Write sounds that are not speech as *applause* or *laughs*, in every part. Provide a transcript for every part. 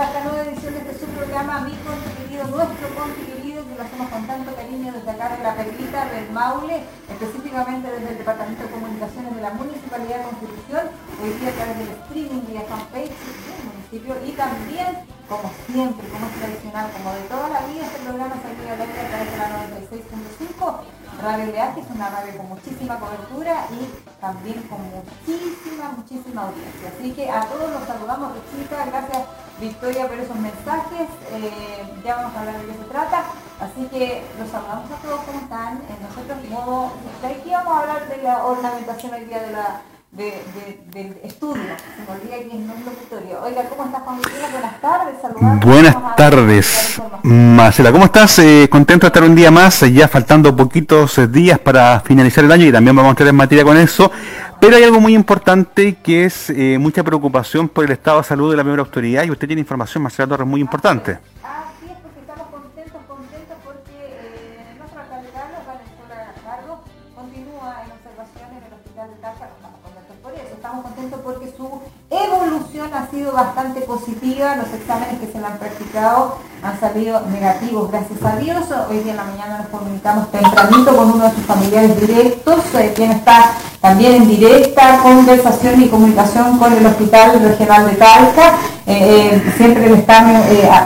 esta nueva edición de este su programa, mi conti querido, nuestro conti querido, que lo hacemos con tanto cariño desde acá de la Perlita, del Maule, específicamente desde el Departamento de Comunicaciones de la Municipalidad de Constitución, hoy día a través del streaming vía fanpage del municipio y también, como siempre, como es tradicional, como de toda la vida, este programa salió a la a través de la 96.5 Radio Leaje es una radio con muchísima cobertura y también con muchísima, muchísima audiencia. Así que a todos los saludamos, Rechita, gracias Victoria por esos mensajes, eh, ya vamos a hablar de qué se trata. Así que los saludamos a todos, ¿cómo están? Eh, nosotros, de aquí vamos a hablar de la ornamentación hoy día de la de, del estudio. Se me olvida es locutorio. Oiga, ¿cómo estás, Juan Buenas tardes, saludamos. Buenas tardes, Marcela. ¿Cómo estás? Eh, contento de estar un día más, ya faltando poquitos días para finalizar el año y también vamos a entrar en materia con eso. Pero hay algo muy importante que es eh, mucha preocupación por el estado de salud de la primera autoridad y usted tiene información, Marcela Torres, muy importante. Ha sido bastante positiva, los exámenes que se le han practicado han salido negativos, gracias a Dios. Hoy día en la mañana nos comunicamos tempranito con uno de sus familiares directos, eh, quien está también en directa conversación y comunicación con el Hospital Regional de Talca. Eh, eh, siempre le están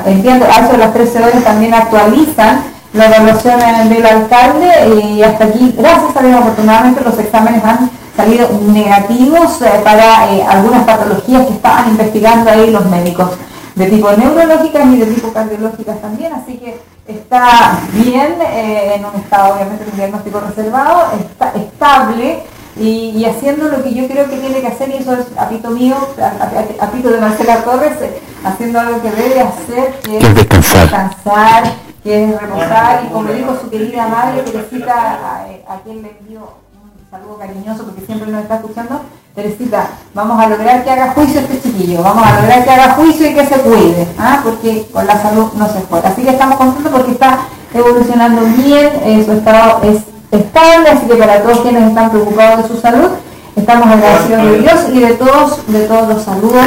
enviando, a de las 13 horas también actualizan la evaluación del alcalde y hasta aquí, gracias a Dios, afortunadamente los exámenes han salido negativos eh, para eh, algunas patologías que estaban investigando ahí los médicos, de tipo neurológicas y de tipo cardiológicas también, así que está bien, eh, en un estado obviamente un diagnóstico reservado, está estable y, haciendo lo que yo creo que tiene que hacer, y eso es apito mío, apito de Marcela Torres, haciendo algo que debe hacer, que es descansar, que es reposar, y como dijo su querida madre, Teresita, a, a quien le envió saludo cariñoso porque siempre nos está escuchando. Teresita, vamos a lograr que haga juicio este chiquillo, vamos a lograr que haga juicio y que se cuide, ¿ah? porque con la salud no se puede. Así que estamos contentos porque está evolucionando bien, eh, su estado es estable, así que para todos quienes están preocupados de su salud, estamos agradecidos de Dios y de todos, de todos los saludos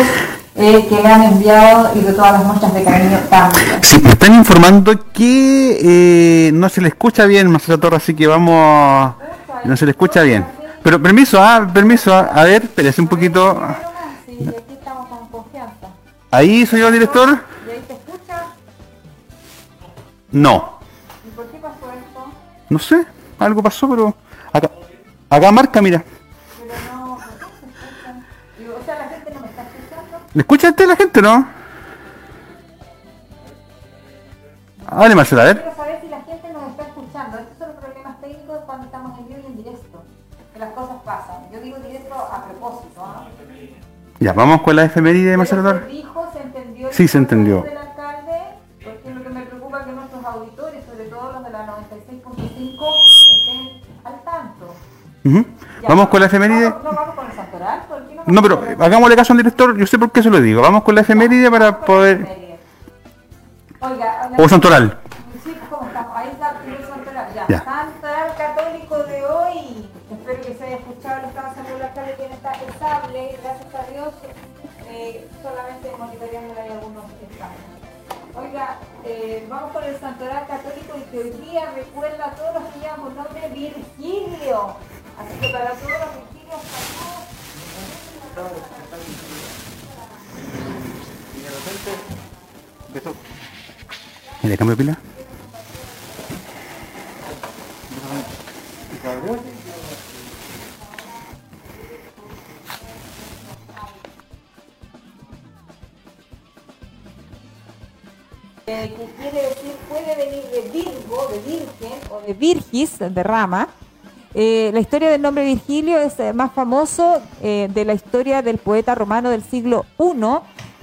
eh, que le han enviado y de todas las muestras de cariño también. Sí, me están informando que eh, no se le escucha bien, Marcelo Torres, así que vamos no se le escucha bien. Pero permiso, ah, permiso, ah, a ver, espérese un poquito. Ahí soy yo, director. No. No sé, algo pasó, pero acá, acá marca, mira. Pero no, ¿por qué se escuchan? O sea, la gente no me está. ¿Le escucha usted la gente, no? Vale, Marcela, a ver. Ya, vamos con la efeméride, Marcela. ¿Se entendió? Sí, se entendió. Del alcalde, porque lo que me preocupa es que nuestros auditores, sobre todo los de la 96.5, estén al tanto. Uh -huh. ¿Vamos con la efeméride? No, no, vamos con el santoral. No, no, pero hagámosle caso al director, yo sé por qué se lo digo. Vamos con la efeméride para poder... Oiga, o santoral. Sí, ¿cómo estamos? Ahí está el santoral. Ya. ya. Eh, vamos con el santoral católico y que hoy día recuerda a todos los que llevan por nombre Virgilio. Así que para todos los Virgilios, saludos. Y de repente, empezó. ¿Y cambio pila? Eh, quiere decir, puede venir de Virgo, de Virgen o de Virgis, de rama. Eh, la historia del nombre Virgilio es eh, más famoso de la historia del poeta romano del siglo I,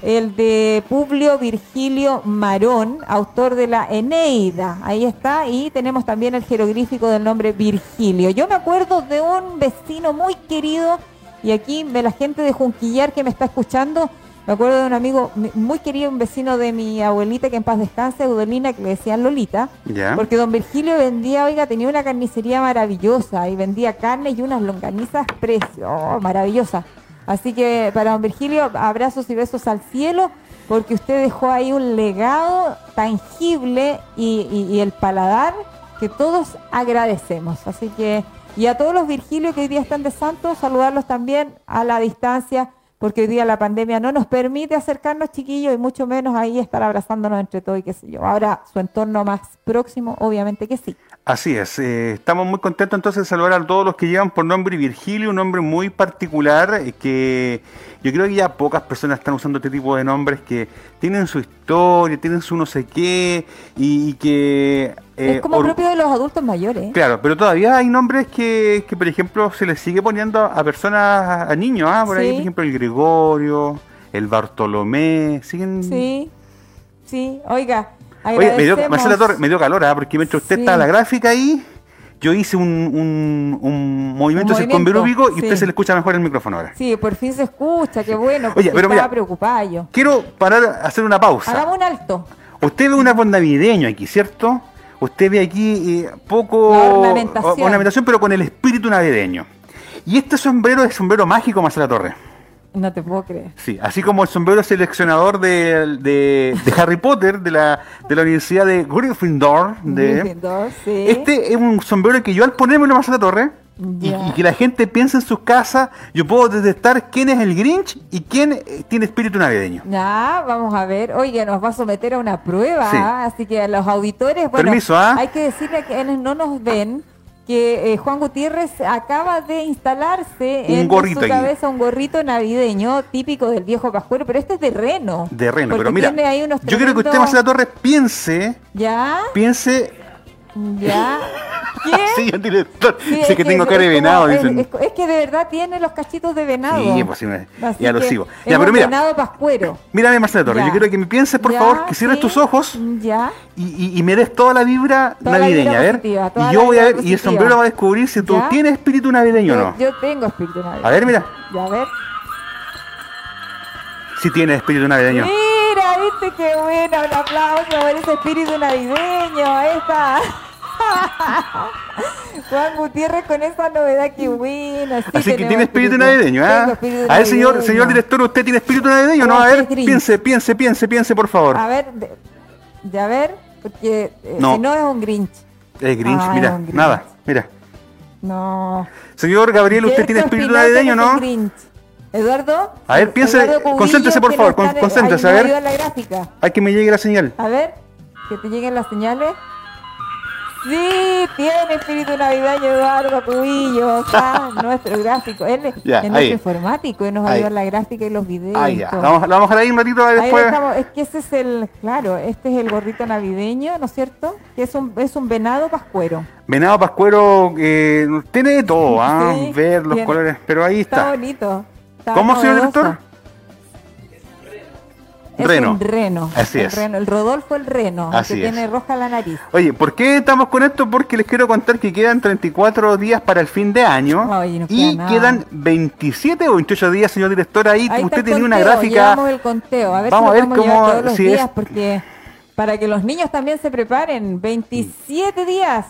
el de Publio Virgilio Marón, autor de la Eneida. Ahí está. Y tenemos también el jeroglífico del nombre Virgilio. Yo me acuerdo de un vecino muy querido, y aquí la gente de Junquillar que me está escuchando, me acuerdo de un amigo muy querido, un vecino de mi abuelita que en paz descanse, Udolina, que le decían Lolita, porque don Virgilio vendía, oiga, tenía una carnicería maravillosa y vendía carne y unas longanizas precio, oh, maravillosas. Así que para don Virgilio, abrazos y besos al cielo, porque usted dejó ahí un legado tangible y, el paladar que todos agradecemos. Así que, y a todos los Virgilios que hoy día están de santos, saludarlos también a la distancia porque hoy día la pandemia no nos permite acercarnos chiquillos y mucho menos ahí estar abrazándonos entre todos y qué sé yo. Ahora su entorno más próximo, obviamente que sí. Así es, eh, estamos muy contentos entonces de saludar a todos los que llevan por nombre Virgilio, un nombre muy particular eh, que yo creo que ya pocas personas están usando este tipo de nombres que tienen su historia, tienen su no sé qué y, que... Eh, es como propio de los adultos mayores. Claro, pero todavía hay nombres que, que por ejemplo, se les sigue poniendo a personas, a niños, ¿ah? por ahí, por ejemplo, el Gregorio, el Bartolomé, siguen... Sí, sí, oiga, Oye, me dio, Marcela Torres, me dio calor, ¿ah? porque mientras usted está en la gráfica ahí, yo hice un, un, movimiento, circunvirúbico y usted se le escucha mejor el micrófono ahora. Sí, por fin se escucha, qué bueno. Oye, pero estaba preocupada yo. Quiero parar hacer una pausa. Hagamos un alto. Usted ve un árbol navideño aquí, ¿cierto? Usted ve aquí eh, poco ornamentación. ornamentación, pero con el espíritu navideño. Y este sombrero es sombrero mágico, Marcela Torres. No te puedo creer. Sí, así como el sombrero seleccionador de, de, *laughs* Harry Potter de la, de la Universidad de Gryffindor. De, Gryffindor sí. Este es un sombrero que yo al ponerme lo a la torre y, que la gente piense en sus casas, yo puedo detectar quién es el Grinch y quién eh, tiene espíritu navideño. Ya, vamos a ver. Oye, nos va a someter a una prueba, ¿ah? así que a los auditores, bueno, Permiso, ¿ah? hay que decirle que quienes no nos ven que eh, Juan Gutiérrez acaba de instalarse en su cabeza un gorrito navideño típico del viejo pascuero, pero este es de reno. De reno, pero mira, yo quiero que usted, Marcela Torres, piense, ¿Ya? piense ¿Ya? ¿Quién? *laughs* sí, el director. Sí, que, tengo cara de venado. Es, es, que de verdad tiene los cachitos de venado. Sí, pues sí, ya lo sigo. Ya, pero mira. venado pascuero. Mírame, Marcela Torres. Yo quiero que me pienses, por favor, que cierres tus ojos. Ya. Y, y, me des toda la vibra navideña. a ver. y yo voy a ver. Y el sombrero va a descubrir si tú tienes espíritu navideño o no. Yo tengo espíritu navideño. A ver, mira. Ya, a ver. Si tienes espíritu navideño. Mira, viste qué bueno. Un aplauso por ese espíritu navideño. Ahí está. *laughs* Juan Gutiérrez con esa novedad que buena. Así que tiene espíritu navideño, ¿ah? A ver, señor, señor director, ¿usted tiene espíritu navideño? No, a ver, piense, piense, piense, piense, por favor. A ver, ya ver, porque eh, si no es un Grinch. Es Grinch, ah, mira, nada, mira. No. Señor Gabriel, ¿usted tiene espíritu navideño, no? Eduardo. A ver, piense, concéntrese por favor, concéntrese, a ver. Hay que me llegue la señal. A ver, que te lleguen las señales. Sí, tiene espíritu navideño Eduardo Cubillo, acá, *laughs* nuestro gráfico. Él es nuestro informático y nos va a la gráfica y los videos. Ahí ya. Vamos, vamos a ahí un ratito después. Es que ese es el, claro, este es el gorrito navideño, ¿no es cierto? Que es un, es un venado pascuero. Venado pascuero que tiene de todo, *laughs* ¿ah? ver los colores, pero ahí está. Está bonito. ¿Cómo, señor director? Reno. un reno. Así el es. Reno, el Rodolfo el reno, que tiene roja la nariz. Oye, ¿por qué estamos con esto? Porque les quiero contar que quedan 34 días para el fin de año y quedan 27 o 28 días, señor director. Ahí, usted tiene una gráfica. Vamos el conteo. A ver Vamos si a ver cómo todos los días porque para que los niños también se preparen. 27 días.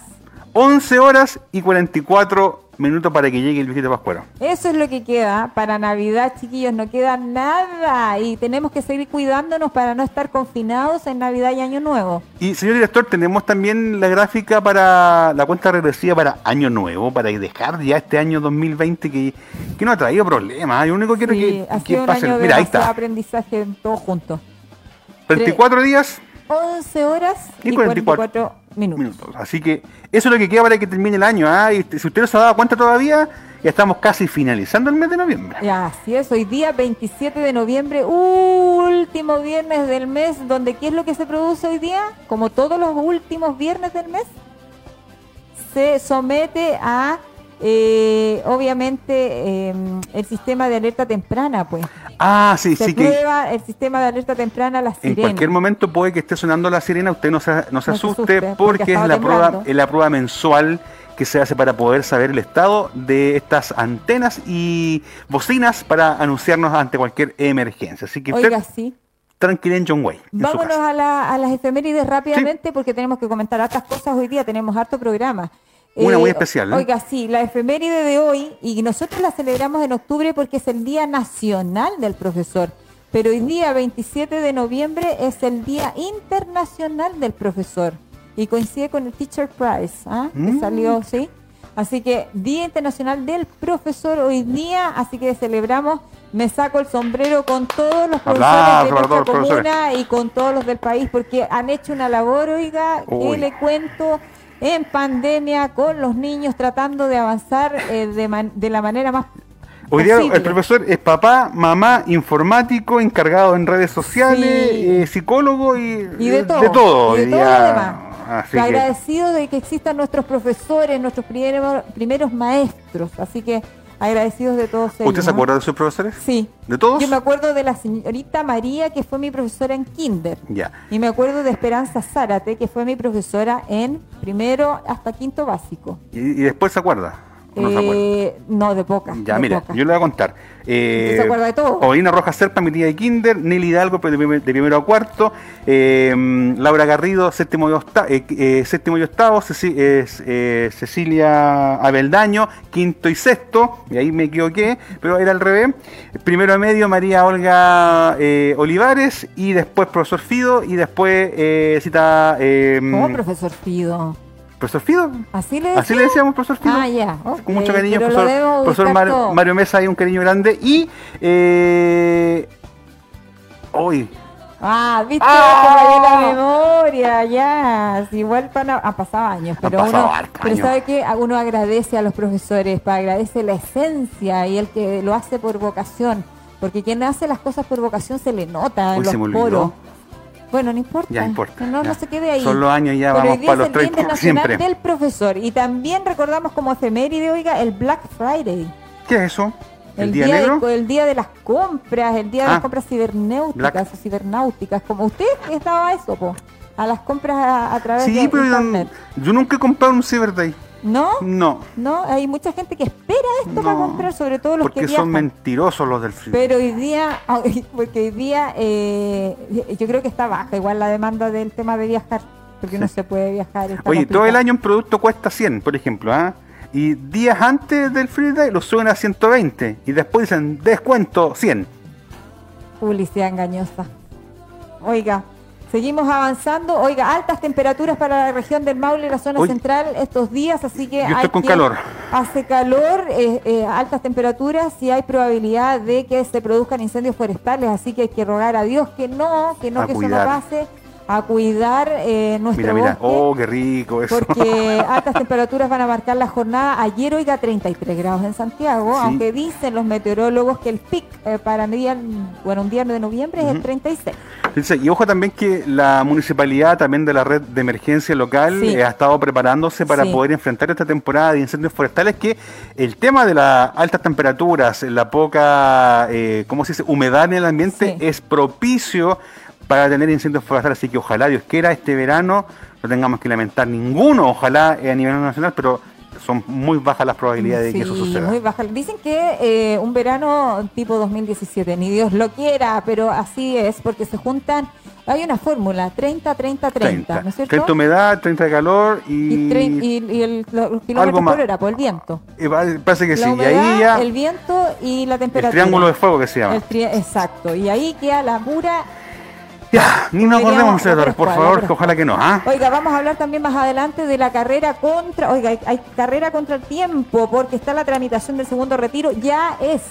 11 horas y 44 minutos para que llegue el viejito pascuero. Eso es lo que queda para Navidad, chiquillos, no queda nada y tenemos que seguir cuidándonos para no estar confinados en Navidad y Año Nuevo. Y señor director, tenemos también la gráfica para la cuenta regresiva para Año Nuevo, para dejar ya este año 2020 que, que no ha traído problemas. Yo único que quiero que, ha sido un Año Mira, ahí está. aprendizaje todos juntos. 24 días 11 horas y, 44, minutos. Así que eso es lo que queda para que termine el año. ¿ah? Y si usted no se ha dado cuenta todavía, ya estamos casi finalizando el mes de noviembre. Ya, así es. Hoy día 27 de noviembre, último viernes del mes, donde ¿qué es lo que se produce hoy día? Como todos los últimos viernes del mes, se somete a eh, obviamente em, el sistema de alerta temprana, pues. Ah, sí, sí. Prueba el sistema de alerta temprana la sirena. En cualquier momento puede que esté sonando la sirena, usted no se, no se, asuste, porque, es la prueba, es la prueba mensual que se hace para poder saber el estado de estas antenas y bocinas para anunciarnos ante cualquier emergencia. Así que Oiga, sí. tranquila en John Way. Vámonos a, la, a, las efemérides rápidamente porque tenemos que comentar otras cosas hoy día, tenemos harto programa. Una muy especial. ¿eh? Oiga, sí, la efeméride de hoy, y nosotros la celebramos en octubre porque es el Día Nacional del Profesor. Pero hoy día, 27 de noviembre, es el Día Internacional del Profesor. Y coincide con el Teacher Prize, ¿ah? que mm. salió, ¿sí? Así que Día Internacional del Profesor hoy día, así que celebramos. Me saco el sombrero con todos los profesores de nuestra comuna y con todos los del país porque han hecho una labor, oiga, que le cuento en pandemia con los niños tratando de avanzar eh, de, la manera más Hoy día el profesor es papá, mamá, informático, encargado en redes sociales, eh, psicólogo y, de todo. De todo, y de todo lo demás. Agradecido de que existan nuestros profesores, nuestros primeros, primeros maestros. Así que agradecidos de todos ellos. ¿Usted se acuerda de sus profesores? Sí. ¿De todos? Yo me acuerdo de la señorita María, que fue mi profesora en kinder. Ya. Y me acuerdo de Esperanza Zárate, que fue mi profesora en primero hasta quinto básico. ¿Y, y después se acuerda? No, eh, no, de poca. Ya, mira, yo le voy a contar. Eh, ¿Se acuerda de todo? Rojas Serpa, mi tía de Kinder, Nelly Hidalgo, de, primero a cuarto, eh, Laura Garrido, séptimo y, octavo, eh, séptimo y octavo, Cecilia Abeldaño, quinto y sexto, y ahí me equivoqué, pero era al revés. Primero a medio, María Olga Olivares, y después profesor Fido, y después cita... ¿Cómo profesor Fido? ¿Profesor Fido? ¿Así le, Así le decíamos, profesor Fido. Ah, ya. Con mucho cariño, profesor, profesor Mario, Mesa, hay un cariño grande. Y. Eh, hoy. Ah, viste ¡Ah! la memoria, ya. Igual han, han, pasado años, pero uno, pero sabe que uno agradece a los profesores, para agradece la esencia y el que lo hace por vocación, porque quien hace las cosas por vocación se le nota en los poros. Bueno, no importa. Ya importa. No, no se quede ahí. Son los años ya vamos para los 30 siempre. del profesor. Y también recordamos como efeméride, oiga, el Black Friday. ¿Qué es eso? ¿El, día, negro? el día de las compras, el día de las ah. compras cibernéuticas o cibernáuticas. Como usted estaba eso, po, a las compras a, través de internet. Yo, nunca he comprado un Cyber Day. ¿No? No. No, hay mucha gente que espera esto para comprar, sobre todo los que Porque son mentirosos los del frío. Pero hoy día, *laughs* porque hoy día eh, yo creo que está baja igual la demanda del tema de viajar, porque no se puede viajar. Oye, todo el año un producto cuesta 100, por ejemplo, ¿ah? Y días antes del Free Day lo suben a 120 y después dicen descuento 100. Publicidad engañosa. Oiga, Seguimos avanzando. Oiga, altas temperaturas para la región del Maule y la zona central estos días, así que... Yo con calor. Hace calor, eh, eh, altas temperaturas y hay probabilidad de que se produzcan incendios forestales, así que hay que rogar a Dios que no, que no, que eso no pase a cuidar eh, nuestro mira, mira. oh, qué rico eso. Porque *laughs* altas temperaturas van a marcar la jornada. Ayer, oiga, 33 grados en Santiago, aunque dicen los meteorólogos que el pic eh, para día, bueno, un día de noviembre es el 36. y ojo también que la municipalidad también de la red de emergencia local eh, ha estado preparándose para poder enfrentar esta temporada de incendios forestales que el tema de las altas temperaturas, la poca, eh, ¿cómo se dice?, humedad en el ambiente es propicio para tener incendios forestales. Así que ojalá Dios quiera este verano no tengamos que lamentar ninguno, ojalá a nivel nacional, pero son muy bajas las probabilidades de que eso suceda. Muy bajas. Dicen que eh, un verano tipo 2017, ni Dios lo quiera, pero así es, porque se juntan, hay una fórmula, 30, 30, 30, ¿no es cierto? 30 humedad, 30 de calor y... Y, el, los kilómetros por hora, por el viento. parece que sí, y ahí ya... El viento y la temperatura. El triángulo de fuego que se llama. exacto, y ahí queda la pura ya, ni nos acordemos, por favor, ojalá que no. ¿ah? Oiga, vamos a hablar también más adelante de la carrera contra, oiga, hay, carrera contra el tiempo, porque está la tramitación del segundo retiro, ya es.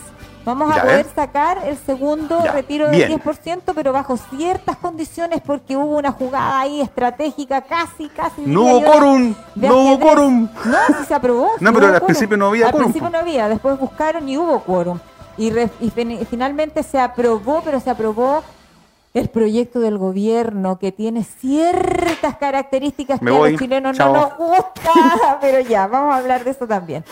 Vamos a poder sacar el segundo retiro del 10%, pero bajo ciertas condiciones, porque hubo una jugada ahí estratégica, casi, casi. No hubo quórum, no hubo quórum. No, si se aprobó. *laughs* no, pero al principio no había quórum. Al principio no había, después buscaron y hubo quórum. Y, y finalmente se aprobó, pero se aprobó el proyecto del gobierno que tiene ciertas características que a los chilenos no nos gusta, *laughs* pero ya, vamos a hablar de eso también.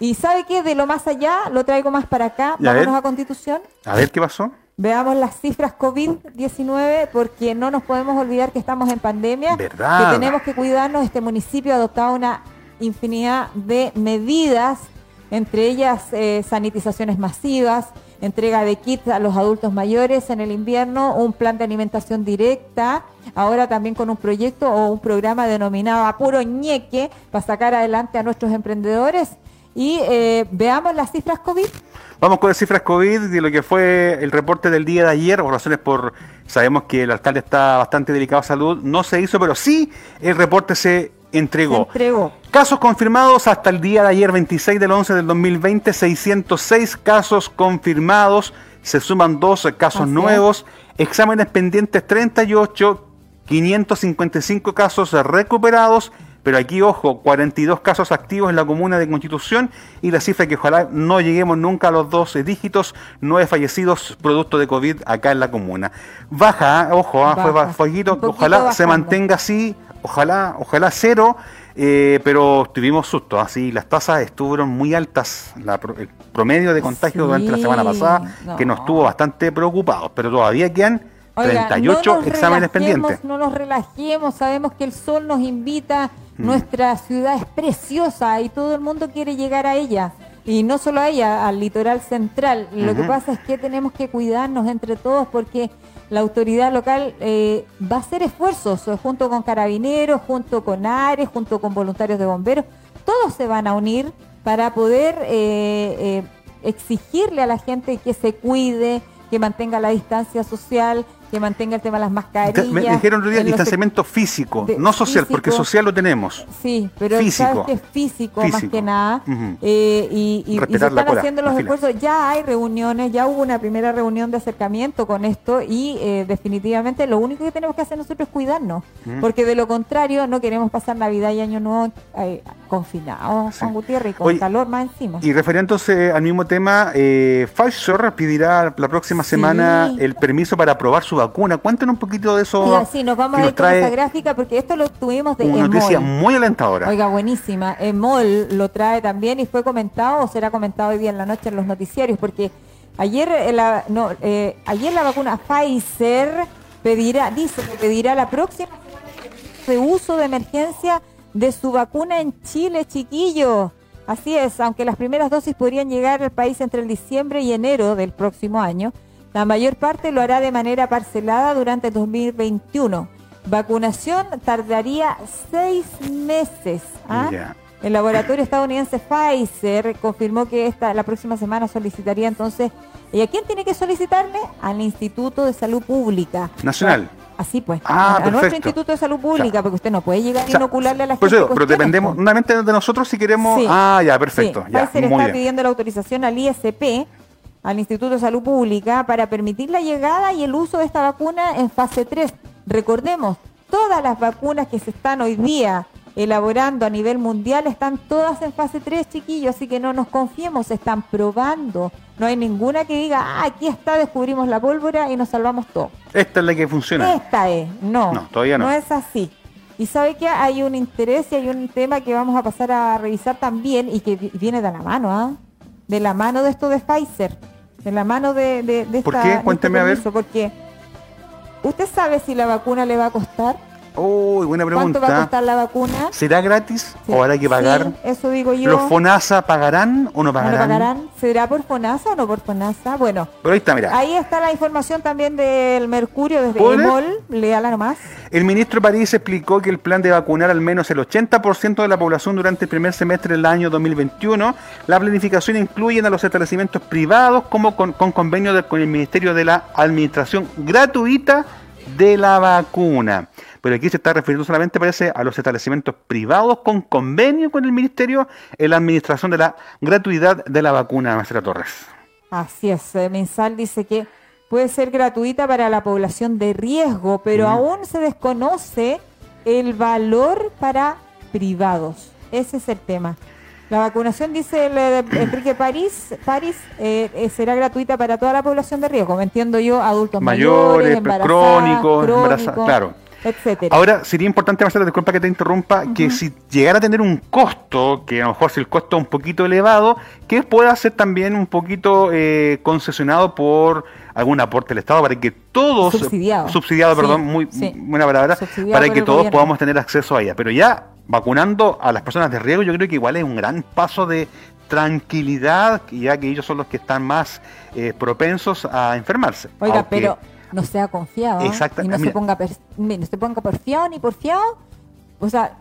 Y ¿sabe qué? De lo más allá, lo traigo más para acá, vámonos a, Constitución. A ver qué pasó. Veamos las cifras COVID-19 porque no nos podemos olvidar que estamos en pandemia, ¿verdad? que tenemos que cuidarnos. Este municipio ha adoptado una infinidad de medidas entre ellas eh, sanitizaciones masivas, entrega de kits a los adultos mayores en el invierno, un plan de alimentación directa, ahora también con un proyecto o un programa denominado Apuro Ñeque para sacar adelante a nuestros emprendedores. Y eh, veamos las cifras COVID. Vamos con las cifras COVID de lo que fue el reporte del día de ayer, por razones por, sabemos que el alcalde está bastante delicado de salud, no se hizo, pero sí el reporte se entregó. Casos confirmados hasta el día de ayer, 26 del 11 del 2020, 606 casos confirmados, se suman dos casos nuevos, exámenes pendientes 38, 555 casos recuperados, pero aquí, ojo, 42 casos activos en la comuna de Constitución. Y la cifra que ojalá no lleguemos nunca a los 12 dígitos, nueve fallecidos producto de COVID acá en la comuna. Baja, ¿eh? ojo, ¿eh? fue fueguito, ojalá se mantenga así ojalá, ojalá cero, eh, pero tuvimos susto, así las tasas estuvieron muy altas, el promedio de contagio durante la semana pasada, que nos tuvo bastante preocupados, pero todavía quedan 38 exámenes pendientes. No nos relajemos, sabemos que el sol nos invita, mm. nuestra ciudad es preciosa y todo el mundo quiere llegar a ella. Y no solo a ella, al litoral central. Lo que pasa es que tenemos que cuidarnos entre todos porque la autoridad local eh, va a hacer esfuerzos eh, junto con carabineros, junto con ARES, junto con voluntarios de bomberos. Todos se van a unir para poder eh, exigirle a la gente que se cuide, que mantenga la distancia social, que mantenga el tema de las mascarillas. Me dijeron día distanciamiento físico, no social, porque social lo tenemos. Sí, pero físico. que es físico, más que nada. Eh, y, se están haciendo los esfuerzos. Ya hay reuniones, ya hubo una primera reunión de acercamiento con esto y eh, definitivamente lo único que tenemos que hacer nosotros es cuidarnos, porque de lo contrario no queremos pasar Navidad y Año Nuevo eh, confinados, Juan Gutiérrez, y con calor más encima. Y refiriéndose al mismo tema, eh, Pfizer pedirá la próxima semana el permiso para aprobar su vacuna. Cuéntenos un poquito de eso. Sí, nos vamos a con esa gráfica porque esto lo tuvimos de Una noticia muy alentadora. Oiga, buenísima. Emol lo trae también y fue comentado o será comentado hoy día en la noche en los noticiarios porque ayer eh, la, no, eh, ayer la vacuna Pfizer pedirá, dice que pedirá la próxima semana de uso de emergencia de su vacuna en Chile, chiquillos. Así es, aunque las primeras dosis podrían llegar al país entre el diciembre y enero del próximo año, la mayor parte lo hará de manera parcelada durante 2021. Vacunación tardaría seis meses. ¿ah? El laboratorio estadounidense Pfizer confirmó que esta, la próxima semana solicitaría entonces. ¿Y a quién tiene que solicitarle? Al Instituto de Salud Pública. Nacional. Así pues, ah, a, nuestro Instituto de Salud Pública, porque usted no puede llegar a inocularle a la gente. pero dependemos nuevamente de nosotros si queremos. Ah, ya, perfecto. Sí. Ya, Pfizer está pidiendo la autorización al ISP al Instituto de Salud Pública para permitir la llegada y el uso de esta vacuna en fase 3. Recordemos, todas las vacunas que se están hoy día elaborando a nivel mundial están todas en fase 3, chiquillos, así que no nos confiemos, están probando. No hay ninguna que diga, ah, aquí está, descubrimos la pólvora y nos salvamos todo. Esta es la que funciona. Esta es, no. No, todavía no. No es así. Y sabe que hay un interés y hay un tema que vamos a pasar a revisar también y que viene de la mano, ¿ah? De la mano de esto de Pfizer de la mano de, de, esta, ¿Por qué? Este Cuénteme a ver. Porque usted sabe si la vacuna le va a costar. Uy, buena pregunta. ¿Cuánto va a costar la vacuna? ¿Será gratis o habrá que pagar? eso digo yo. ¿Los FONASA pagarán o no pagarán? ¿No pagarán? ¿Será por FONASA o no por FONASA? Bueno. Pero ahí está, mira. Ahí está la información también del Mercurio desde EMOL. Léala nomás. El ministro París explicó que el plan de vacunar al menos el 80% de la población durante el primer semestre del año 2021, la planificación incluye a los establecimientos privados como con, convenio con el Ministerio de la Administración gratuita de la vacuna pero aquí se está refiriendo solamente, parece, a los establecimientos privados con convenio con el Ministerio en la administración de la gratuidad de la vacuna, maestra Torres. Así es, eh, Mensal dice que puede ser gratuita para la población de riesgo, pero aún se desconoce el valor para privados. Ese es el tema. La vacunación, dice el, eh, Enrique París, París eh, será gratuita para toda la población de riesgo. Me entiendo yo, adultos mayores, mayores crónicos, embarazados, claro. Ahora, sería importante, Marcela, disculpa que te interrumpa, que si llegara a tener un costo, que a lo mejor si el costo es un poquito elevado, que pueda ser también un poquito eh, concesionado por algún aporte del Estado para que todos, subsidiado, subsidiado perdón, muy buena palabra, para que todos podamos tener acceso a ella. Pero ya vacunando a las personas de riesgo, yo creo que igual es un gran paso de tranquilidad, ya que ellos son los que están más eh, propensos a enfermarse. Oiga, pero no sea confiado. ¿eh? Y no se, ponga no se ponga porfiado ni porfiado. O sea,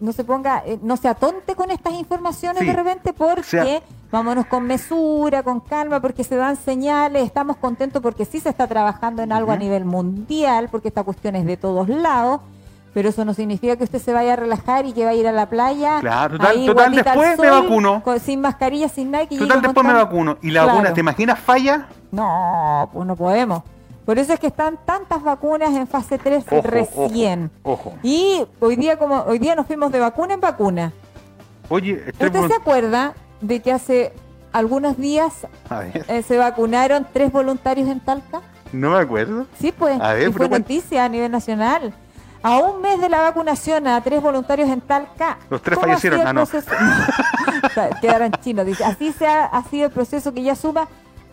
no se ponga, eh, no se atonte con estas informaciones de repente porque vámonos con mesura, con calma, porque se dan señales, estamos contentos porque sí se está trabajando en algo a nivel mundial, porque esta cuestión es de todos lados, pero eso no significa que usted se vaya a relajar y que va a ir a la playa. Claro, total, después me vacuno. sin mascarilla, sin nada. total, después me vacuno. ¿Y la vacuna, te imaginas, falla? No, pues no podemos. Por eso es que están tantas vacunas en fase 3 recién. Ojo, Y hoy día como hoy día nos fuimos de vacuna en vacuna. Oye, ¿usted se acuerda de que hace algunos días eh, se vacunaron tres voluntarios en Talca? No me acuerdo. Sí, pues. y fue noticia a nivel nacional. A un mes de la vacunación a tres voluntarios en Talca. Los tres fallecieron. Ah, no. *laughs* Quedaron chinos. Dice. Así se ha sido el proceso que ya suma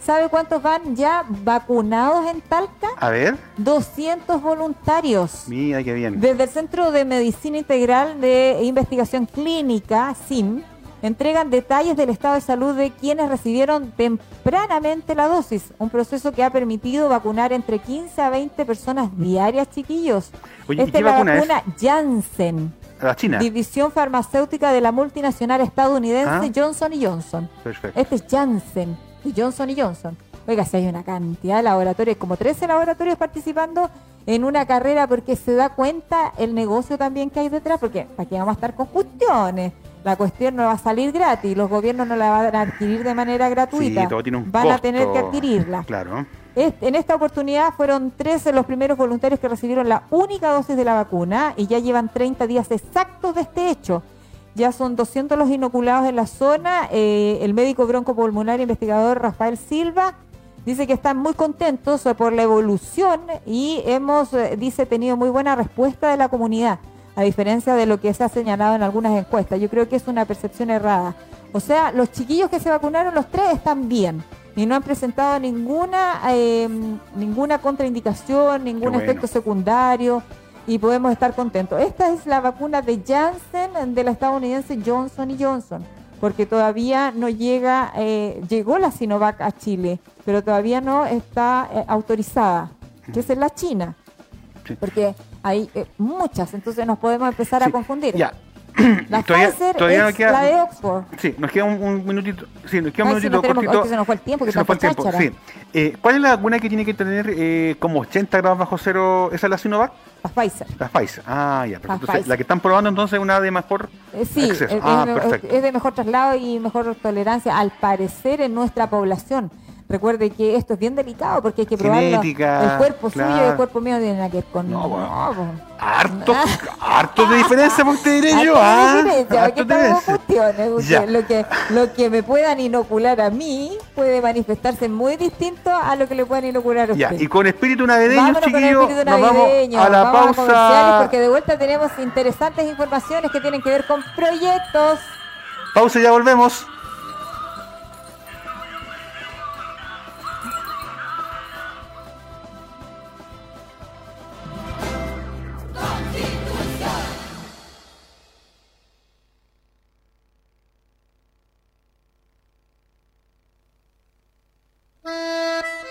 ¿Sabe cuántos van ya vacunados en Talca? A ver. 200 voluntarios. Mira, qué bien. Desde el Centro de Medicina Integral de Investigación Clínica, SIM, entregan detalles del estado de salud de quienes recibieron tempranamente la dosis, un proceso que ha permitido vacunar entre 15 a 20 personas diarias, chiquillos. Oye, Esta es la vacuna Janssen. La China. División farmacéutica de la multinacional estadounidense ah. Johnson Johnson. Perfecto. Este es Janssen y Johnson y Johnson. Oiga, si hay una cantidad de laboratorios, como 13 laboratorios participando en una carrera porque se da cuenta el negocio también que hay detrás, porque ¿para qué vamos a estar con cuestiones? La cuestión no va a salir gratis, los gobiernos no la van a adquirir de manera gratuita, van a tener que adquirirla. Claro. En esta oportunidad fueron 13 los primeros voluntarios que recibieron la única dosis de la vacuna y ya llevan 30 días exactos de este hecho. Ya son 200 los inoculados en la zona. Eh, el médico broncopulmonar investigador Rafael Silva dice que están muy contentos por la evolución y hemos, eh, dice, tenido muy buena respuesta de la comunidad, a diferencia de lo que se ha señalado en algunas encuestas. Yo creo que es una percepción errada. O sea, los chiquillos que se vacunaron, los tres, están bien y no han presentado ninguna, eh, ninguna contraindicación, ningún efecto secundario y podemos estar contentos. Esta es la vacuna de Janssen de la estadounidense Johnson Johnson, porque todavía no llega, eh, llegó la Sinovac a Chile, pero todavía no está eh, autorizada, que es en la China, porque hay eh, muchas, entonces nos podemos empezar a confundir. Ya. *clears throat* La Pfizer es la de Oxford. Sí, nos queda un, minutito. Sí, nos queda un minutito cortito. se nos fue el tiempo, que se nos fue el tiempo. Sí. ¿Cuál es la vacuna que tiene que tener como 80 grados bajo cero? ¿Esa es la Sinovac? La Pfizer. La Pfizer. Ah, ya. Entonces, la que están probando entonces es una de mejor eh, sí, acceso. Es, ah, perfecto. es de mejor traslado y mejor tolerancia, al parecer, en nuestra población. Recuerde que esto es bien delicado porque hay que probarlo. El cuerpo suyo y el cuerpo mío tienen que ver con. No, bueno. harto, harto de diferencia, porque te diré yo. Ah, diferencia, harto de cuestiones. Lo que, lo que me puedan inocular a mí puede manifestarse muy distinto a lo que le puedan inocular a usted. Ya, y con espíritu navideño, chiquillos, nos vamos a la pausa. porque de vuelta tenemos interesantes informaciones que tienen que ver con proyectos. Pausa y ya volvemos. Música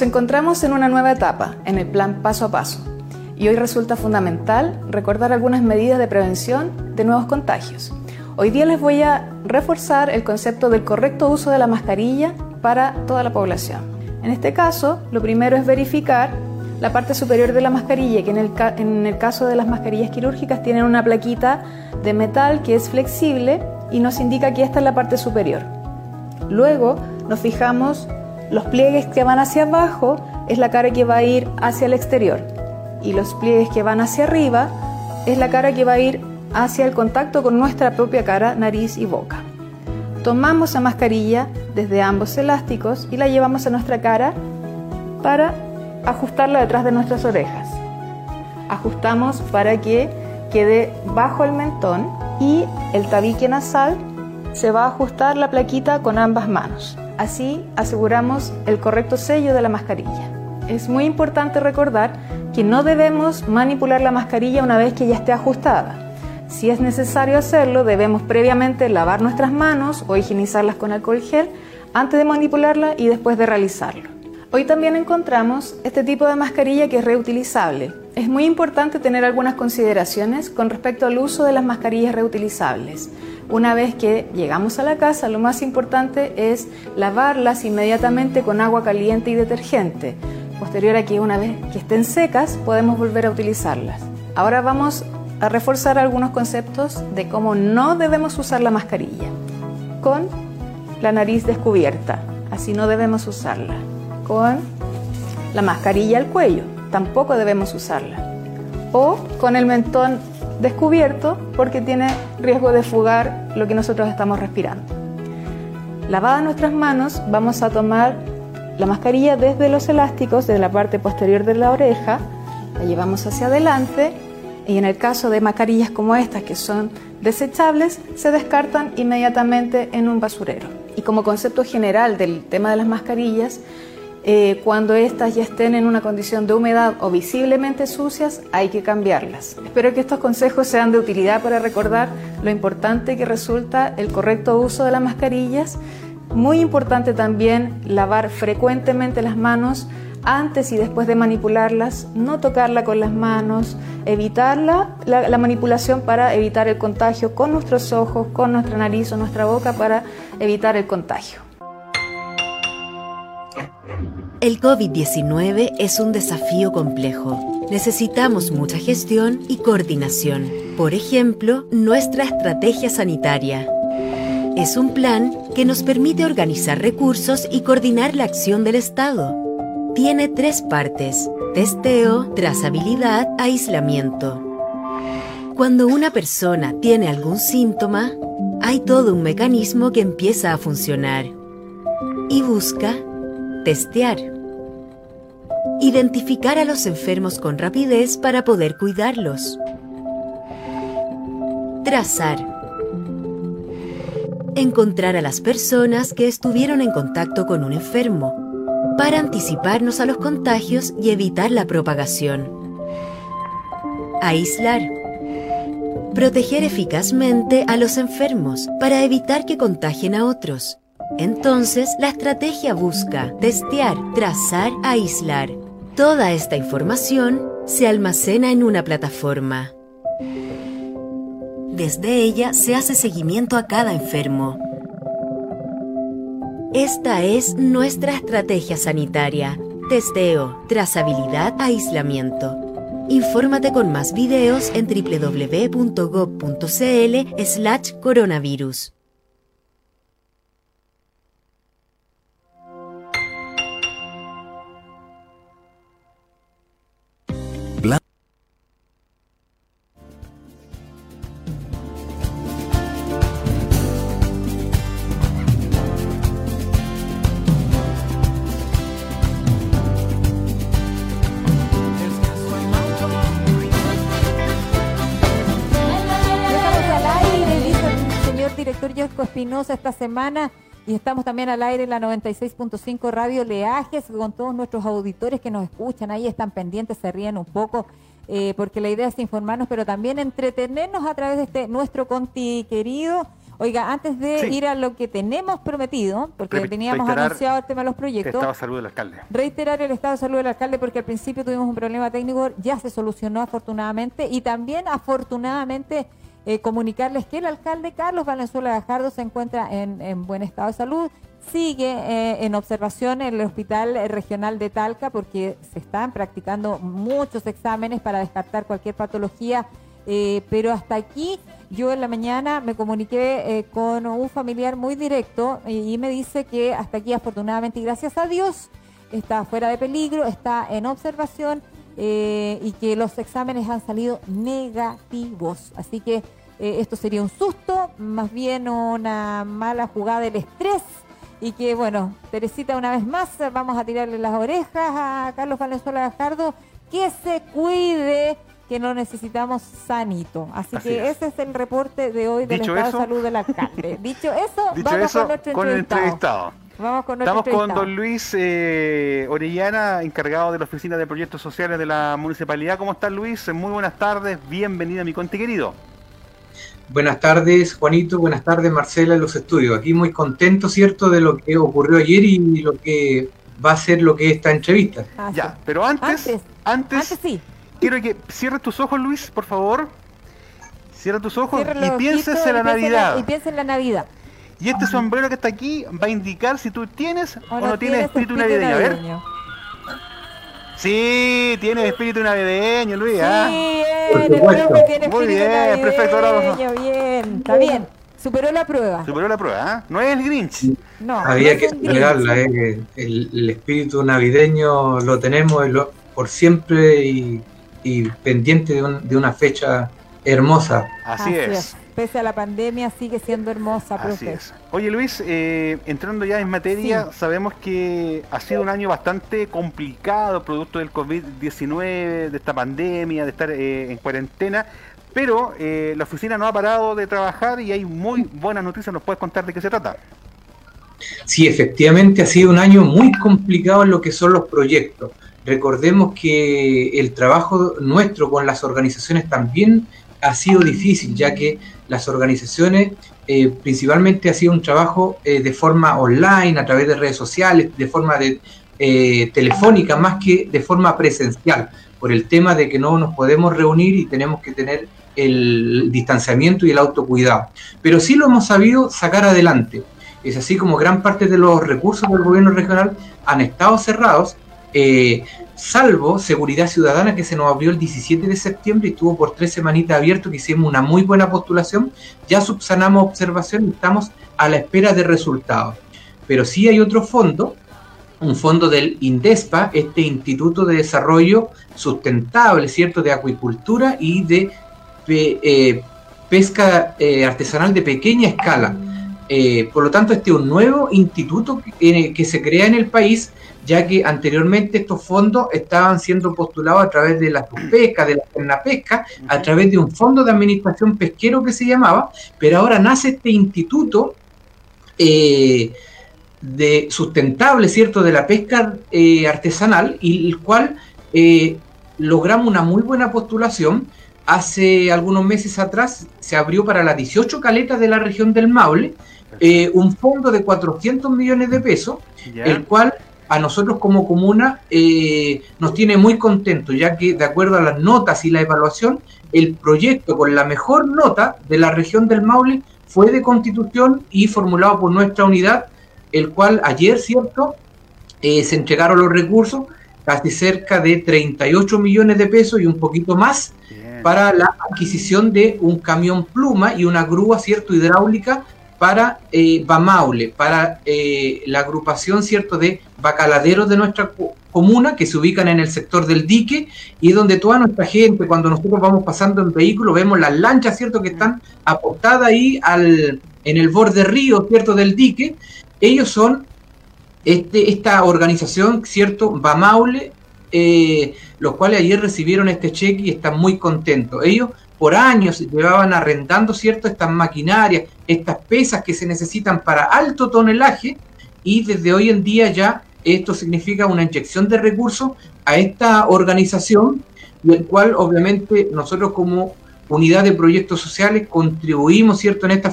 Nos encontramos en una nueva etapa, en el plan paso a paso, y hoy resulta fundamental recordar algunas medidas de prevención de nuevos contagios. Hoy día les voy a reforzar el concepto del correcto uso de la mascarilla para toda la población. En este caso, lo primero es verificar la parte superior de la mascarilla, que en el, caso de las mascarillas quirúrgicas tienen una plaquita de metal que es flexible y nos indica que esta es la parte superior. Luego nos fijamos los pliegues que van hacia abajo es la cara que va a ir hacia el exterior y los pliegues que van hacia arriba es la cara que va a ir hacia el contacto con nuestra propia cara, nariz y boca. Tomamos la mascarilla desde ambos elásticos y la llevamos a nuestra cara para ajustarla detrás de nuestras orejas. Ajustamos para que quede bajo el mentón y el tabique nasal se va a ajustar la plaquita con ambas manos. Así aseguramos el correcto sello de la mascarilla. Es muy importante recordar que no debemos manipular la mascarilla una vez que ya esté ajustada. Si es necesario hacerlo, debemos previamente lavar nuestras manos o higienizarlas con alcohol gel antes de manipularla y después de realizarlo. Hoy también encontramos este tipo de mascarilla que es reutilizable. Es muy importante tener algunas consideraciones con respecto al uso de las mascarillas reutilizables. Una vez que llegamos a la casa, lo más importante es lavarlas inmediatamente con agua caliente y detergente. Posterior a que una vez que estén secas, podemos volver a utilizarlas. Ahora vamos a reforzar algunos conceptos de cómo no debemos usar la mascarilla. Con la nariz descubierta, así no debemos usarla con la mascarilla al cuello, tampoco debemos usarla. O con el mentón descubierto porque tiene riesgo de fugar lo que nosotros estamos respirando. Lavadas nuestras manos, vamos a tomar la mascarilla desde los elásticos, de la parte posterior de la oreja, la llevamos hacia adelante y en el caso de mascarillas como estas que son desechables, se descartan inmediatamente en un basurero. Y como concepto general del tema de las mascarillas, eh, cuando éstas ya estén en una condición de humedad o visiblemente sucias, hay que cambiarlas. Espero que estos consejos sean de utilidad para recordar lo importante que resulta el correcto uso de las mascarillas. Muy importante también lavar frecuentemente las manos antes y después de manipularlas, no tocarla con las manos, evitar la manipulación para evitar el contagio con nuestros ojos, con nuestra nariz o nuestra boca para evitar el contagio. El COVID-19 es un desafío complejo. Necesitamos mucha gestión y coordinación. Por ejemplo, nuestra estrategia sanitaria. Es un plan que nos permite organizar recursos y coordinar la acción del Estado. Tiene tres partes, testeo, trazabilidad, aislamiento. Cuando una persona tiene algún síntoma, hay todo un mecanismo que empieza a funcionar y busca Testear. Identificar a los enfermos con rapidez para poder cuidarlos. Trazar. Encontrar a las personas que estuvieron en contacto con un enfermo para anticiparnos a los contagios y evitar la propagación. Aislar. Proteger eficazmente a los enfermos para evitar que contagien a otros entonces, la estrategia busca testear, trazar, aislar. Toda esta información se almacena en una plataforma. Desde ella se hace seguimiento a cada enfermo. Esta es nuestra estrategia sanitaria. Testeo, trazabilidad, aislamiento. Infórmate con más videos en www.gov.cl slash coronavirus. Esta semana y estamos también al aire en la 96.5 Radio Leajes con todos nuestros auditores que nos escuchan. Ahí están pendientes, se ríen un poco. Eh, porque la idea es informarnos, pero también entretenernos a través de este nuestro Conti querido. Oiga, antes de ir a lo que tenemos prometido, porque teníamos anunciado el tema de los proyectos. El estado de salud del alcalde. Reiterar el estado de salud del alcalde, porque al principio tuvimos un problema técnico, ya se solucionó afortunadamente, y también afortunadamente eh, comunicarles que el alcalde Carlos Valenzuela Gajardo se encuentra en, buen estado de salud, sigue eh, en observación en el Hospital Regional de Talca porque se están practicando muchos exámenes para descartar cualquier patología, eh, pero hasta aquí yo en la mañana me comuniqué con un familiar muy directo y me dice que hasta aquí afortunadamente y gracias a Dios está fuera de peligro, está en observación eh, y que los exámenes han salido negativos. Así que eh, esto sería un susto, más bien una mala jugada del estrés. Y que bueno, Teresita, una vez más, vamos a tirarle las orejas a Carlos Valenzuela Gajardo, que se cuide, que lo necesitamos sanito. Así, que ese es el reporte de hoy del estado de salud del alcalde. Dicho eso, *laughs* vamos con nuestro el entrevistado. Vamos con Estamos con don Luis eh, Orellana, encargado de la Oficina de Proyectos Sociales de la Municipalidad. ¿Cómo estás, Luis? Muy buenas tardes, bienvenido a mi conti querido. Buenas tardes, Juanito. Buenas tardes, Marcela, en los estudios. Aquí muy contento, ¿cierto?, de lo que ocurrió ayer y lo que va a ser lo que es esta entrevista. Ah, ya, pero antes, antes, sí. quiero que cierres tus ojos, Luis, por favor. Cierra tus ojos y pienses en la Navidad. y piensa en la Navidad. Y este sombrero que está aquí va a indicar si tú tienes o, no, tienes espíritu, navideño. A ver. Sí, tienes espíritu navideño, Luis. Sí, ¿ah? bien, Muy bien, perfecto. Ahora... Bien, está bien. Superó la prueba. Superó la prueba, ¿ah? No es el Grinch. No, Había que esperarla, ¿eh? el, espíritu navideño lo tenemos por siempre y, pendiente de, una fecha hermosa. Así, es pese a la pandemia, sigue siendo hermosa, profe. Oye Luis, eh, entrando ya en materia, sabemos que ha sido un año bastante complicado, producto del COVID-19, de esta pandemia, de estar eh, en cuarentena, pero eh, la oficina no ha parado de trabajar y hay muy buenas noticias. ¿Nos puedes contar de qué se trata? Sí, efectivamente ha sido un año muy complicado en lo que son los proyectos. Recordemos que el trabajo nuestro con las organizaciones también ha sido difícil, ya que las organizaciones eh, principalmente ha sido un trabajo eh, de forma online, a través de redes sociales, de forma eh, telefónica, más que de forma presencial, por el tema de que no nos podemos reunir y tenemos que tener el distanciamiento y el autocuidado. Pero sí lo hemos sabido sacar adelante. Es así como gran parte de los recursos del gobierno regional han estado cerrados salvo Seguridad Ciudadana que se nos abrió el 17 de septiembre y estuvo por tres semanitas abierto, que hicimos una muy buena postulación, ya subsanamos observación y estamos a la espera de resultados. Pero sí hay otro fondo, un fondo del INDESPA, este Instituto de Desarrollo Sustentable, ¿cierto?, de acuicultura y de eh, pesca eh, artesanal de pequeña escala. Eh, por lo tanto, este es un nuevo instituto que se crea en el país ya que anteriormente estos fondos estaban siendo postulados a través de la pesca, de la pesca, a través de un fondo de administración pesquero que se llamaba, pero ahora nace este instituto eh, de sustentable, ¿cierto?, de la pesca eh, artesanal, y el cual eh, logramos una muy buena postulación. Hace algunos meses atrás se abrió para las 18 caletas de la región del Maule un fondo de 400 millones de pesos, el cual a nosotros como comuna eh, nos tiene muy contentos, ya que de acuerdo a las notas y la evaluación, el proyecto con la mejor nota de la región del Maule fue de constitución y formulado por nuestra unidad, el cual ayer, ¿cierto? Eh, se entregaron los recursos, casi cerca de 38 millones de pesos y un poquito más, para la adquisición de un camión pluma y una grúa, ¿cierto?, hidráulica para eh, Bamaule, para eh, la agrupación cierto de bacaladeros de nuestra comuna que se ubican en el sector del dique y donde toda nuestra gente, cuando nosotros vamos pasando en vehículo, vemos las lanchas cierto que están apostadas ahí al, en el borde río cierto del dique. Ellos son este, esta organización cierto Bamaule, eh, los cuales ayer recibieron este cheque y están muy contentos. Ellos por años llevaban arrendando cierto estas maquinarias, estas pesas que se necesitan para alto tonelaje y desde hoy en día ya esto significa una inyección de recursos a esta organización y el cual obviamente nosotros como unidad de proyectos sociales contribuimos cierto en esta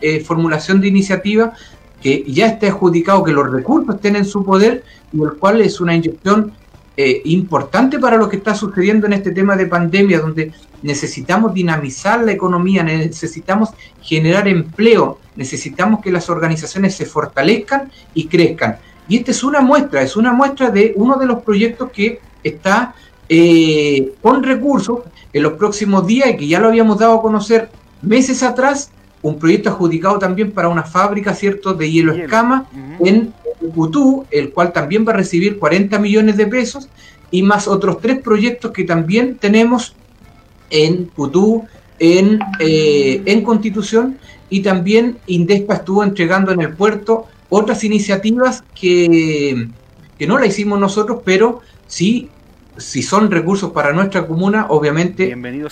eh, formulación de iniciativa que ya está adjudicado que los recursos estén en su poder y el cual es una inyección eh, importante para lo que está sucediendo en este tema de pandemia, donde necesitamos dinamizar la economía, necesitamos generar empleo, necesitamos que las organizaciones se fortalezcan y crezcan. Y esta es una muestra, es una muestra de uno de los proyectos que está eh, con recursos en los próximos días y que ya lo habíamos dado a conocer meses atrás, un proyecto adjudicado también para una fábrica, ¿cierto?, de hielo, escama en Putú, el cual también va a recibir 40 millones de pesos, y más otros tres proyectos que también tenemos en Putú, en, eh, en Constitución, y también Indespa estuvo entregando en el puerto otras iniciativas que, que no la hicimos nosotros, pero sí, si son recursos para nuestra comuna, obviamente Bienvenido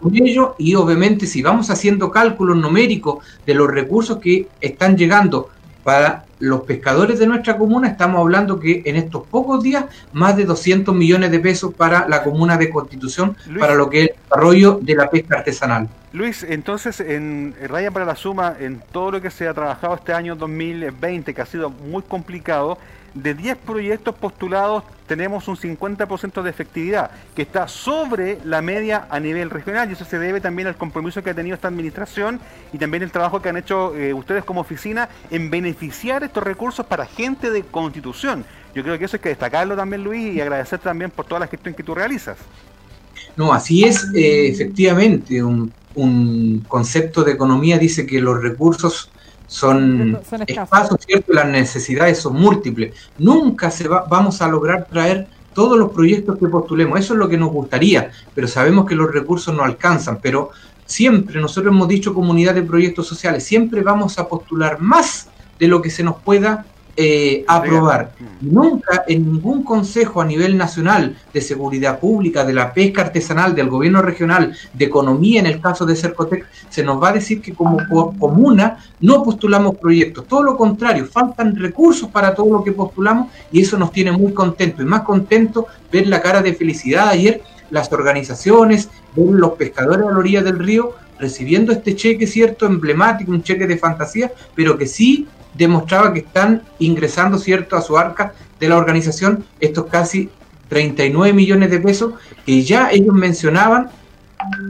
con ello y obviamente si vamos haciendo cálculos numéricos de los recursos que están llegando para los pescadores de nuestra comuna, estamos hablando que en estos pocos días más de 200 millones de pesos para la comuna de Constitución, para lo que es el desarrollo de la pesca artesanal. Luis, entonces en Raya para la Suma, en todo lo que se ha trabajado este año 2020, que ha sido muy complicado, de 10 proyectos postulados tenemos un 50% de efectividad, que está sobre la media a nivel regional y eso se debe también al compromiso que ha tenido esta administración y también el trabajo que han hecho eh, ustedes como oficina en beneficiar estos recursos para gente de constitución. Yo creo que eso hay que destacarlo también, Luis, y agradecer también por toda la gestión que tú realizas. No, así es, eh, efectivamente, un, un concepto de economía dice que los recursos son, espacios, ¿cierto? Las necesidades son múltiples. Nunca se va, vamos a lograr traer todos los proyectos que postulemos. Eso es lo que nos gustaría, pero sabemos que los recursos no alcanzan. Pero siempre, nosotros hemos dicho comunidad de proyectos sociales, siempre vamos a postular más de lo que se nos pueda eh, aprobar. Nunca en ningún consejo a nivel nacional de seguridad pública, de la pesca artesanal, del gobierno regional, de economía en el caso de Cercotec, se nos va a decir que como comuna no postulamos proyectos. Todo lo contrario, faltan recursos para todo lo que postulamos y eso nos tiene muy contentos. Y más contento ver la cara de felicidad ayer, las organizaciones, ver los pescadores a la orilla del río recibiendo este cheque, cierto, emblemático, un cheque de fantasía, pero que sí demostraba que están ingresando, ¿cierto?, a su arca de la organización estos casi 39 millones de pesos que ya ellos mencionaban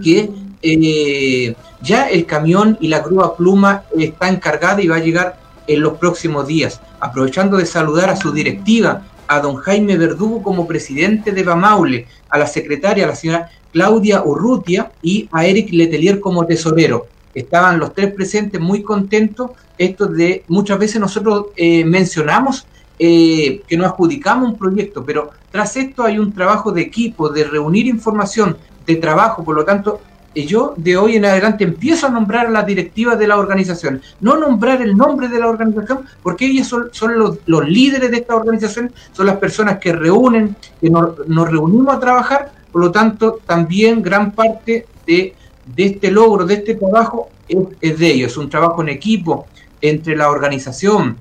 que eh, ya el camión y la grúa pluma está encargada y va a llegar en los próximos días. Aprovechando de saludar a su directiva, a don Jaime Verdugo como presidente de Bamaule, a la secretaria, a la señora Claudia Urrutia y a Eric Letelier como tesorero estaban los tres presentes muy contentos. Esto de muchas veces nosotros eh, mencionamos eh, que nos adjudicamos un proyecto, pero tras esto hay un trabajo de equipo, de reunir información, de trabajo, por lo tanto, eh, yo de hoy en adelante empiezo a nombrar a la directiva de la organización, no nombrar el nombre de la organización, porque ellos son, los, líderes de esta organización, son las personas que reúnen, que nos, nos reunimos a trabajar, por lo tanto, también gran parte de de este logro, de este trabajo, es, de ellos. Es un trabajo en equipo entre la organización,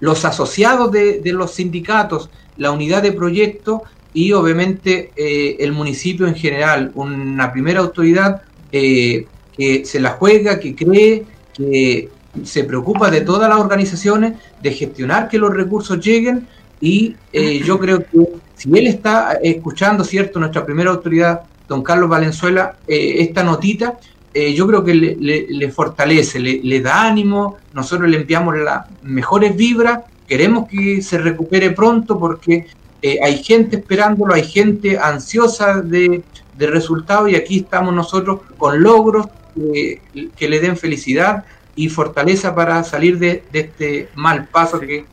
los asociados de, los sindicatos, la unidad de proyecto y obviamente eh, el municipio en general, una primera autoridad eh, que se la juega, que cree, que se preocupa de todas las organizaciones, de gestionar que los recursos lleguen y eh, yo creo que si él está escuchando, ¿cierto? Nuestra primera autoridad don Carlos Valenzuela, eh, esta notita, eh, yo creo que le, fortalece, le, da ánimo, nosotros le enviamos las mejores vibras, queremos que se recupere pronto porque eh, hay gente esperándolo, hay gente ansiosa de, de resultados y aquí estamos nosotros con logros que le den felicidad y fortaleza para salir de, este mal paso que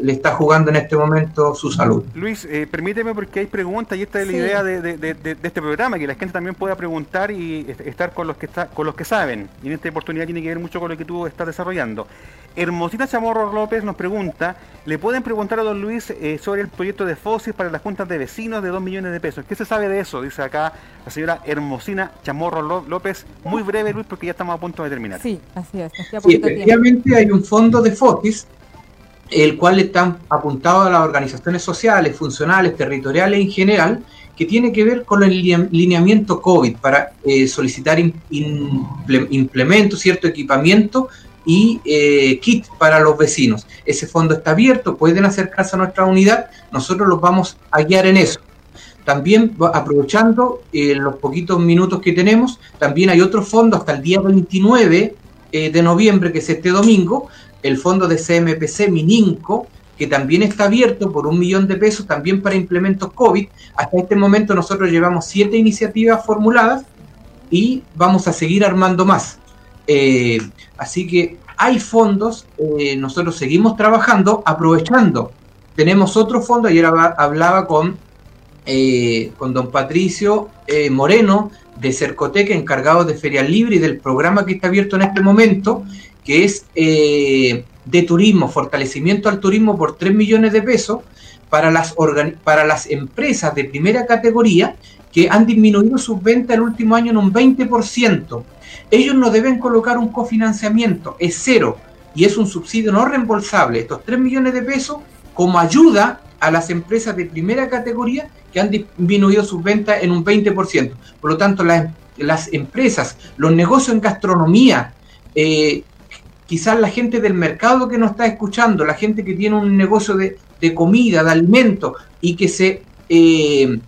le está jugando en este momento su salud. Luis, eh, permíteme porque hay preguntas y esta es la idea de, este programa, que la gente también pueda preguntar y estar con los que está, con los que saben. Y en esta oportunidad tiene que ver mucho con lo que tú estás desarrollando. Hermosina Chamorro López nos pregunta, ¿le pueden preguntar a don Luis eh, sobre el proyecto de FOSIS para las juntas de vecinos de 2 millones de pesos? ¿Qué se sabe de eso? Dice acá la señora Hermosina Chamorro López. Muy breve, Luis, porque ya estamos a punto de terminar. Sí, así es. Sí, efectivamente hay un fondo de FOSIS el cual están apuntados a las organizaciones sociales, funcionales, territoriales en general, que tiene que ver con el lineamiento COVID para eh, solicitar implementos, cierto equipamiento y eh, kit para los vecinos. Ese fondo está abierto, pueden acercarse a nuestra unidad, nosotros los vamos a guiar en eso. También aprovechando eh, los poquitos minutos que tenemos, también hay otro fondo hasta el día 29 de noviembre, que es este domingo, el fondo de CMPC Mininco, que también está abierto por un millón de pesos también para implementos COVID. Hasta este momento nosotros llevamos siete iniciativas formuladas y vamos a seguir armando más. Eh, así que hay fondos, eh, nosotros seguimos trabajando, aprovechando. Tenemos otro fondo, ayer hablaba con, eh, con don Patricio Moreno de Cercotec, encargado de Feria Libre y del programa que está abierto en este momento, que es de turismo, fortalecimiento al turismo por 3 millones de pesos para las, para las empresas de primera categoría que han disminuido sus ventas el último año en un 20%. Ellos no deben colocar un cofinanciamiento, es cero y es un subsidio no reembolsable. Estos 3 millones de pesos como ayuda a las empresas de primera categoría que han disminuido sus ventas en un 20%. Por lo tanto, las, las empresas, los negocios en gastronomía, eh, quizás la gente del mercado que nos está escuchando, la gente que tiene un negocio de, comida, de alimento y que se eh,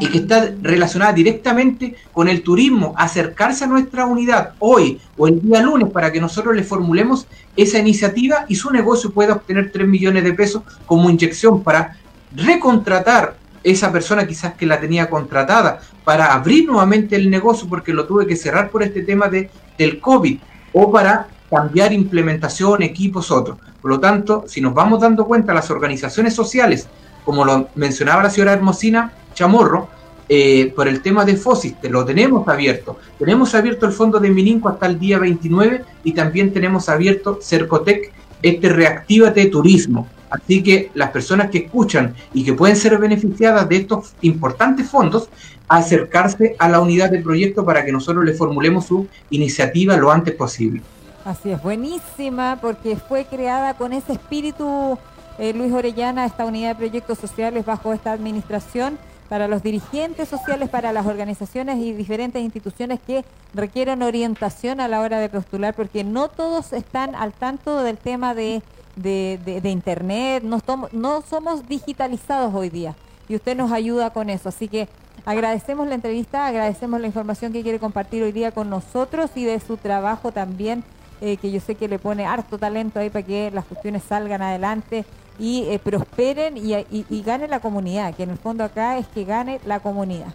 y que está relacionada directamente con el turismo, acercarse a nuestra unidad hoy o el día lunes para que nosotros le formulemos esa iniciativa y su negocio pueda obtener 3 millones de pesos como inyección para recontratar esa persona quizás que la tenía contratada para abrir nuevamente el negocio porque lo tuve que cerrar por este tema de, del COVID o para cambiar implementación, equipos, otros. Por lo tanto, si nos vamos dando cuenta, las organizaciones sociales, como lo mencionaba la señora Hermosina Chamorro, eh, por el tema de FOSIS, lo tenemos abierto. Tenemos abierto el fondo de Mininco hasta el día 29 y también tenemos abierto Cercotec, este Reactívate Turismo. Así que las personas que escuchan y que pueden ser beneficiadas de estos importantes fondos, acercarse a la unidad de proyecto para que nosotros le formulemos su iniciativa lo antes posible. Así es, buenísima, porque fue creada con ese espíritu, eh, Luis Orellana, esta unidad de proyectos sociales bajo esta administración, para los dirigentes sociales, para las organizaciones y diferentes instituciones que requieren orientación a la hora de postular, porque no todos están al tanto del tema de, de, Internet, no, no somos digitalizados hoy día y usted nos ayuda con eso. Así que agradecemos la entrevista, agradecemos la información que quiere compartir hoy día con nosotros y de su trabajo también eh, que yo sé que le pone harto talento ahí para que las cuestiones salgan adelante y eh, prosperen y, gane la comunidad, que en el fondo acá es que gane la comunidad.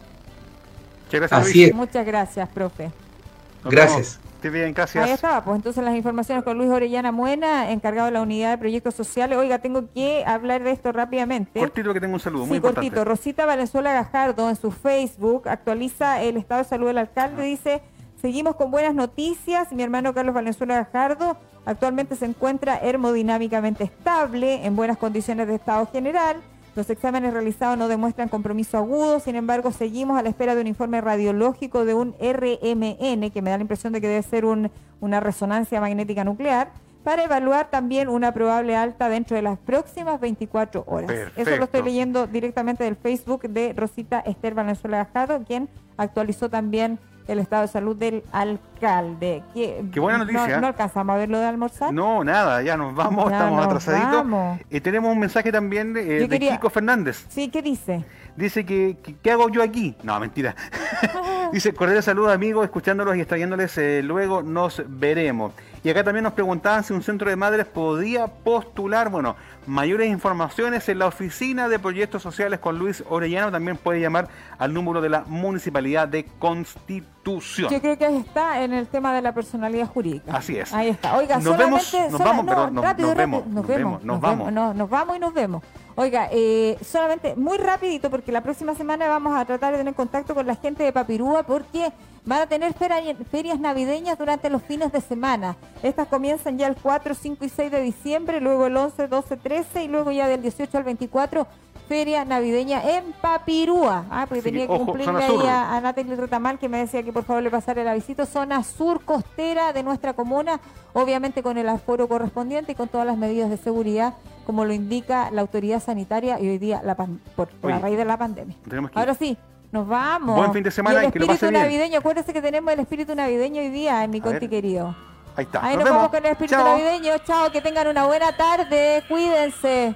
Muchas gracias. Muchas gracias, profe. gracias. bien, gracias. Ahí estaba, pues entonces las informaciones con Luis Orellana Muena, encargado de la unidad de proyectos sociales. Oiga, tengo que hablar de esto rápidamente. Cortito que tengo un saludo, sí, muy cortito. Rosita Valenzuela Gajardo en su Facebook actualiza el estado de salud del alcalde, dice Seguimos con buenas noticias. Mi hermano Carlos Valenzuela Gajardo actualmente se encuentra hermodinámicamente estable, en buenas condiciones de estado general. Los exámenes realizados no demuestran compromiso agudo, sin embargo, seguimos a la espera de un informe radiológico de un RMN, que me da la impresión de que debe ser una resonancia magnética nuclear, para evaluar también una probable alta dentro de las próximas 24 horas. Eso lo estoy leyendo directamente del Facebook de Rosita Esther Valenzuela Gajardo, quien actualizó también el estado de salud del alcalde. Qué, buena noticia. No, alcanzamos a ver lo de almorzar? No, nada, ya nos vamos, estamos atrasaditos. Y tenemos un mensaje también de, eh, Kiko Fernández. Sí, ¿qué dice? Dice que, ¿qué hago yo aquí? No, mentira. *laughs* dice, cordial saludo amigos, escuchándolos y extrayéndoles, eh, luego nos veremos. Y acá también nos preguntaban si un centro de madres podía postular, bueno, mayores informaciones en la oficina de proyectos sociales con Luis Orellano. También puede llamar al número de la Municipalidad de Constitución. Yo creo que ahí está en el tema de la personalidad jurídica. Así es. Ahí está. Oiga, nos vemos, nos vamos, no, nos, vemos, nos, vemos, nos, vamos. nos vamos y nos vemos. Oiga, eh, solamente muy rapidito porque la próxima semana vamos a tratar de tener contacto con la gente de Papirúa porque van a tener ferias navideñas durante los fines de semana. Estas comienzan ya el 4, 5 y 6 de diciembre, luego el 11, 12, 13 y luego ya del 18 al 24 feria navideña en Papirúa. Ah, porque tenía que cumplirle ahí a, a Natalie Retamal que me decía que por favor le pasara la visita. Zona sur costera de nuestra comuna, obviamente con el aforo correspondiente y con todas las medidas de seguridad, como lo indica la autoridad sanitaria y hoy día la por, la raíz de la pandemia. Ahora sí, nos vamos. Buen fin de semana y, el y navideño, acuérdense que tenemos el espíritu navideño hoy día en mi conti querido. Ahí está. Ahí nos, nos vamos con el espíritu navideño. Chao, que tengan una buena tarde. Cuídense.